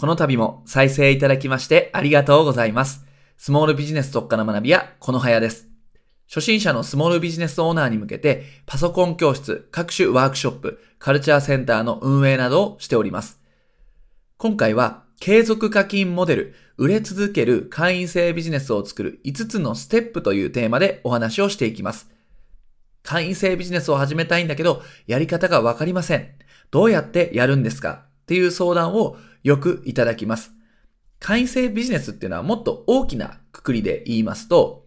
この度も再生いただきましてありがとうございます。スモールビジネス特化の学び屋、このはやです。初心者のスモールビジネスオーナーに向けて、パソコン教室、各種ワークショップ、カルチャーセンターの運営などをしております。今回は、継続課金モデル、売れ続ける会員制ビジネスを作る5つのステップというテーマでお話をしていきます。会員制ビジネスを始めたいんだけど、やり方がわかりません。どうやってやるんですか？っていう相談をよくいただきます。会員制ビジネスっていうのはもっと大きなくくりで言いますと、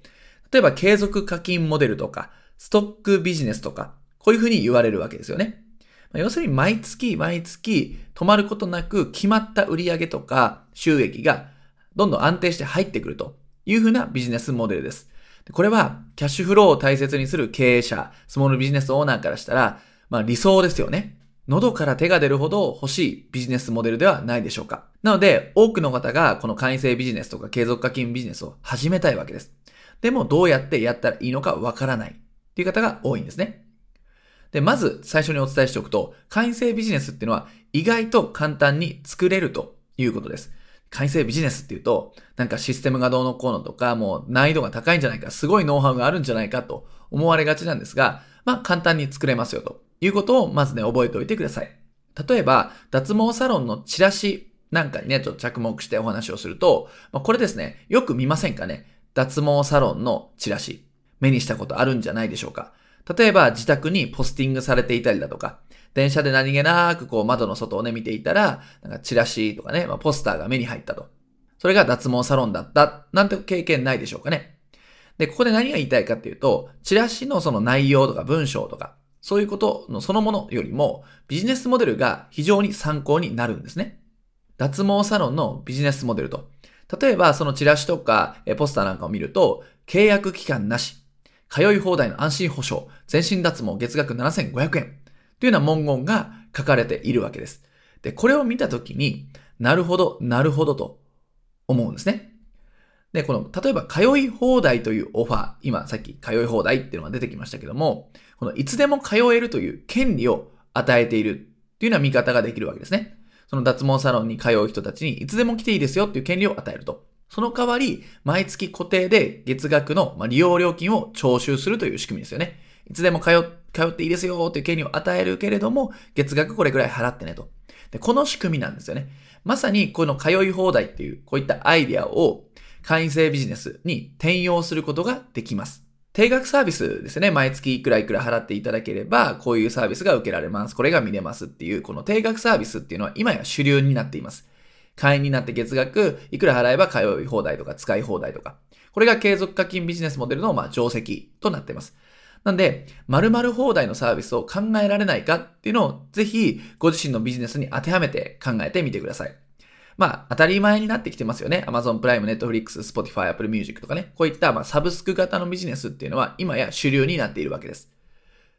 例えば継続課金モデルとか、ストックビジネスとか、こういうふうに言われるわけですよね。要するに毎月毎月止まることなく決まった売上とか収益がどんどん安定して入ってくるというふうなビジネスモデルです。これはキャッシュフローを大切にする経営者、スモールビジネスオーナーからしたら、まあ理想ですよね。喉から手が出るほど欲しいビジネスモデルではないでしょうか。なので、多くの方がこの会員制ビジネスとか継続課金ビジネスを始めたいわけです。でもどうやってやったらいいのかわからないっていう方が多いんですね。で、まず最初にお伝えしておくと、会員制ビジネスっていうのは意外と簡単に作れるということです。会員制ビジネスっていうと、なんかシステムがどうのこうのとか、もう難易度が高いんじゃないか、すごいノウハウがあるんじゃないかと思われがちなんですが、まあ簡単に作れますよということをまずね、覚えておいてください。例えば、脱毛サロンのチラシなんかにね、ちょっと着目してお話をすると、まあ、これですね、よく見ませんかね？脱毛サロンのチラシ。目にしたことあるんじゃないでしょうか。例えば自宅にポスティングされていたりだとか、電車で何気なくこう窓の外をね見ていたら、なんかチラシとかね、まあ、ポスターが目に入ったと。それが脱毛サロンだったなんて経験ないでしょうかね。で、ここで何が言いたいかっていうと、チラシのその内容とか文章とか、そういうことのそのものよりも、ビジネスモデルが非常に参考になるんですね。脱毛サロンのビジネスモデルと。例えば、そのチラシとかポスターなんかを見ると、契約期間なし、通い放題の安心保障、全身脱毛月額7500円というような文言が書かれているわけです。で、これを見たときになるほど、なるほどと思うんですね。で、この、例えば、通い放題というオファー、今さっき通い放題っていうのが出てきましたけども、このいつでも通えるという権利を与えているっていうような見方ができるわけですね。その脱毛サロンに通う人たちにいつでも来ていいですよっていう権利を与えると。その代わり、毎月固定で月額の利用料金を徴収するという仕組みですよね。いつでも通通っていいですよっていう権利を与えるけれども、月額これくらい払ってねと。で、この仕組みなんですよね。まさにこの通い放題っていう、こういったアイディアを会員制ビジネスに転用することができます。定額サービスですね。毎月いくらいくら払っていただければ、こういうサービスが受けられます。これが見れますっていう、この定額サービスっていうのは今や主流になっています。会員になって月額いくら払えば通い放題とか使い放題とか。これが継続課金ビジネスモデルのまあ定石となっています。なんで、〇〇放題のサービスを考えられないかっていうのをぜひご自身のビジネスに当てはめて考えてみてください。まあ、当たり前になってきてますよね。Amazon プライム、Netflix、Spotify、Apple Music とかね。こういったまあサブスク型のビジネスっていうのは今や主流になっているわけです。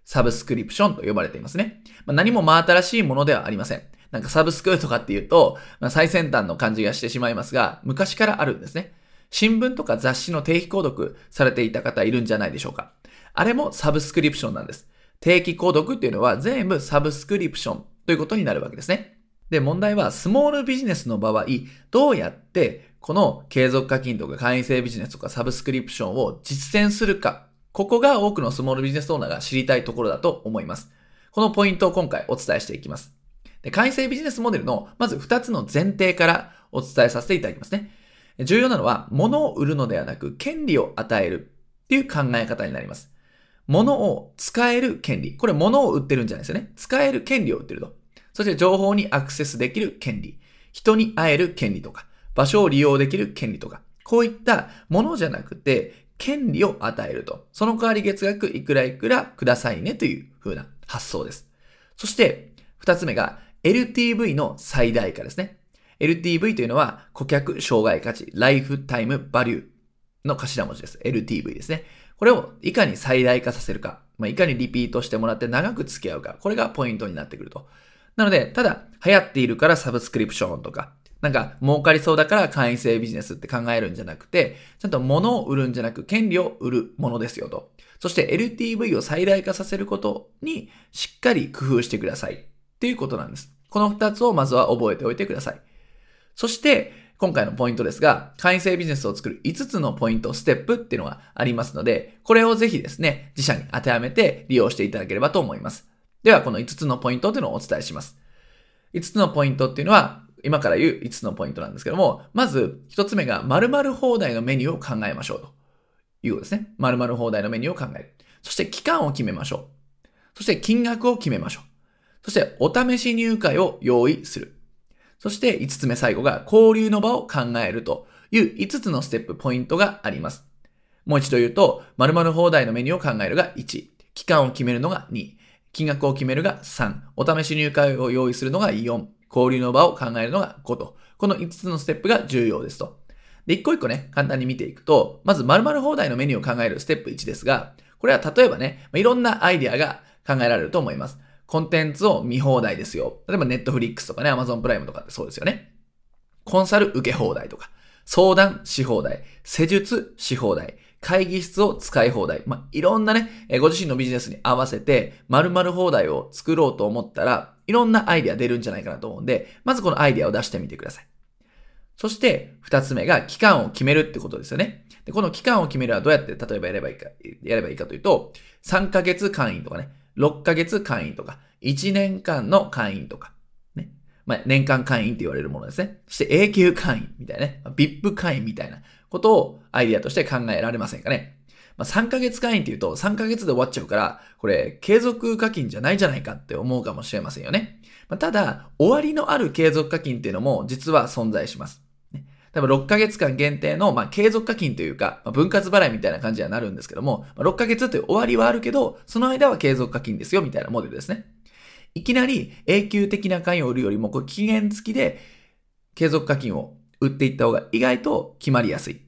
サブスクリプションと呼ばれていますね。まあ、何も真新しいものではありません。なんかサブスクとかっていうと、まあ、最先端の感じがしてしまいますが、昔からあるんですね。新聞とか雑誌の定期購読されていた方いるんじゃないでしょうか。あれもサブスクリプションなんです。定期購読っていうのは全部サブスクリプションということになるわけですね。で、問題はスモールビジネスの場合、どうやってこの継続課金とか会員制ビジネスとかサブスクリプションを実践するか。ここが多くのスモールビジネスオーナーが知りたいところだと思います。このポイントを今回お伝えしていきます。で、会員制ビジネスモデルのまず2つの前提からお伝えさせていただきますね。重要なのは、物を売るのではなく、権利を与えるっていう考え方になります。物を使える権利。これ物を売ってるんじゃないですよね。使える権利を売ってると。そして情報にアクセスできる権利。人に会える権利とか、場所を利用できる権利とか、こういったものじゃなくて、権利を与えると。その代わり月額いくらいくらくださいねという風な発想です。そして、二つ目が LTV の最大化ですね。LTV というのは顧客障害価値、ライフタイムバリューの頭文字です。LTV ですね。これをいかに最大化させるか、まあ、いかにリピートしてもらって長く付き合うか、これがポイントになってくると。なので、ただ流行っているからサブスクリプションとか、なんか儲かりそうだから会員制ビジネスって考えるんじゃなくて、ちゃんと物を売るんじゃなく権利を売るものですよと。そして LTV を最大化させることにしっかり工夫してくださいっていうことなんです。この二つをまずは覚えておいてください。そして、今回のポイントですが、会員制ビジネスを作る5つのポイント、ステップっていうのがありますので、これをぜひですね、自社に当てはめて利用していただければと思います。では、この5つのポイントというのをお伝えします。5つのポイントっていうのは、今から言う5つのポイントなんですけども、まず1つ目が〇〇放題のメニューを考えましょうということですね。〇〇放題のメニューを考える。そして期間を決めましょう。そして金額を決めましょう。そしてお試し入会を用意する。そして5つ目最後が交流の場を考えるという5つのステップ、ポイントがあります。もう一度言うと、〇〇放題のメニューを考えるが1、期間を決めるのが2、金額を決めるが3、お試し入会を用意するのが4、交流の場を考えるのが5と、この5つのステップが重要ですと。で、一個一個ね、簡単に見ていくと、まず〇〇放題のメニューを考えるステップ1ですが、これは例えばね、いろんなアイディアが考えられると思います。コンテンツを見放題ですよ。例えばネットフリックスとかね、アマゾンプライムとかってそうですよね。コンサル受け放題とか、相談し放題、施術し放題、会議室を使い放題。まあ、いろんなね、ご自身のビジネスに合わせて、〇〇放題を作ろうと思ったら、いろんなアイデア出るんじゃないかなと思うんで、まずこのアイデアを出してみてください。そして、二つ目が期間を決めるってことですよね。で、この期間を決めるはどうやって例えばやればいいか、やればいいかというと、3ヶ月会員とかね、6ヶ月会員とか、1年間の会員とか、ね。まあ、年間会員って言われるものですね。そして永久会員みたいなね。VIP 会員みたいなことをアイディアとして考えられませんかね。まあ、3ヶ月会員って言うと3ヶ月で終わっちゃうから、これ継続課金じゃないじゃないかって思うかもしれませんよね。まあ、ただ、終わりのある継続課金っていうのも実は存在します。ね、多分6ヶ月間限定の、まあ、継続課金というか、まあ、分割払いみたいな感じにはなるんですけども、まあ、6ヶ月という終わりはあるけど、その間は継続課金ですよみたいなモデルですね。いきなり永久的な会員を売るよりも、これ期限付きで継続課金を売っていった方が意外と決まりやすい。っ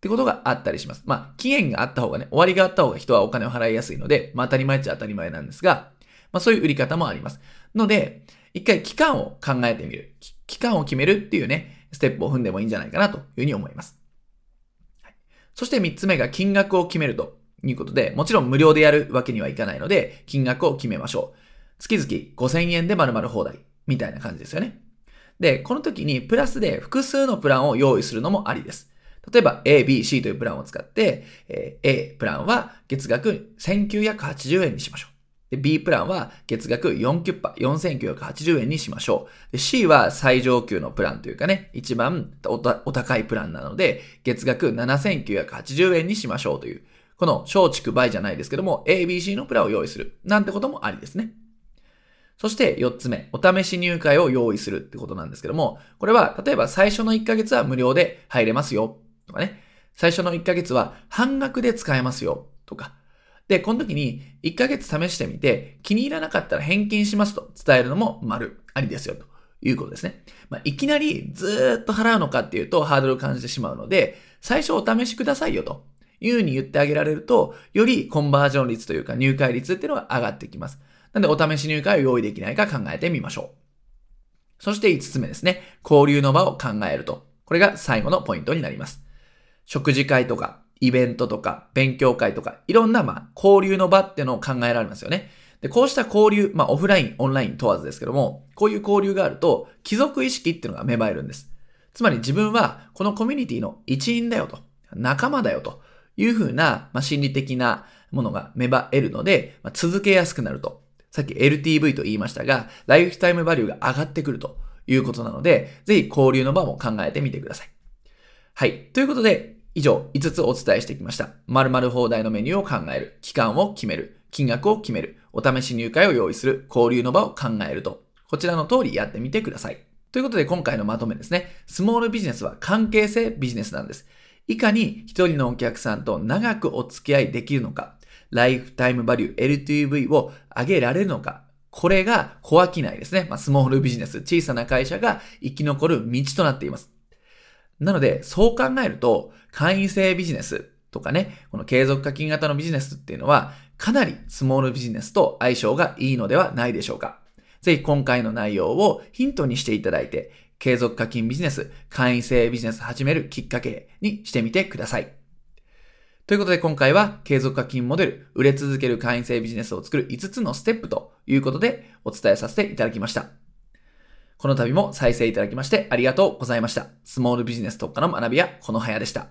てことがあったりします。まあ、期限があった方がね、終わりがあった方が人はお金を払いやすいので、まあ当たり前っちゃ当たり前なんですが、まあそういう売り方もあります。ので、一回期間を考えてみる。期間を決めるっていうね、ステップを踏んでもいいんじゃないかなというふうに思います。はい、そして三つ目が金額を決めるということで、もちろん無料でやるわけにはいかないので、金額を決めましょう。月々5000円で〇〇放題みたいな感じですよね。で、この時にプラスで複数のプランを用意するのもありです。例えば A、B、C というプランを使って、A プランは月額1980円にしましょう。B プランは月額4キュッパ、4980円にしましょう。C は最上級のプランというかね、一番お高いプランなので、月額7980円にしましょうという、この小畜倍じゃないですけども、A、B、C のプランを用意する。なんてこともありですね。そして4つ目、お試し入会を用意するってことなんですけども、これは例えば最初の1ヶ月は無料で入れますよとかね、最初の1ヶ月は半額で使えますよとか、で、この時に1ヶ月試してみて気に入らなかったら返金しますと伝えるのも丸、ありですよということですね。まあ、いきなりずっと払うのかっていうとハードルを感じてしまうので、最初お試しくださいよというふうに言ってあげられると、よりコンバージョン率というか入会率っていうのが上がってきます。なんでお試し入会を用意できないか考えてみましょう。そして5つ目ですね。交流の場を考えると。これが最後のポイントになります。食事会とか、イベントとか、勉強会とか、いろんな、まあ、交流の場っていうのを考えられますよね。で、こうした交流、まあ、オフライン、オンライン問わずですけども、こういう交流があると、貴族意識っていうのが芽生えるんです。つまり自分は、このコミュニティの一員だよと、仲間だよというふうな、まあ、心理的なものが芽生えるので、まあ、続けやすくなると。さっき LTV と言いましたが、ライフタイムバリューが上がってくるということなので、ぜひ交流の場も考えてみてください。はい。ということで、以上5つお伝えしてきました。〇〇放題のメニューを考える、期間を決める、金額を決める、お試し入会を用意する、交流の場を考えると、こちらの通りやってみてください。ということで今回のまとめですね。スモールビジネスは関係性ビジネスなんです。いかに一人のお客さんと長くお付き合いできるのか、ライフタイムバリュー LTV を上げられるのか、これが小商いですね。まあ、スモールビジネス、小さな会社が生き残る道となっています。なので、そう考えると、会員制ビジネスとかね、この継続課金型のビジネスっていうのは、かなりスモールビジネスと相性がいいのではないでしょうか。ぜひ今回の内容をヒントにしていただいて、継続課金ビジネス、会員制ビジネス始めるきっかけにしてみてください。ということで今回は継続課金モデル、売れ続ける会員制ビジネスを作る5つのステップということでお伝えさせていただきました。この度も再生いただきましてありがとうございました。スモールビジネス特化の学び屋、このはやでした。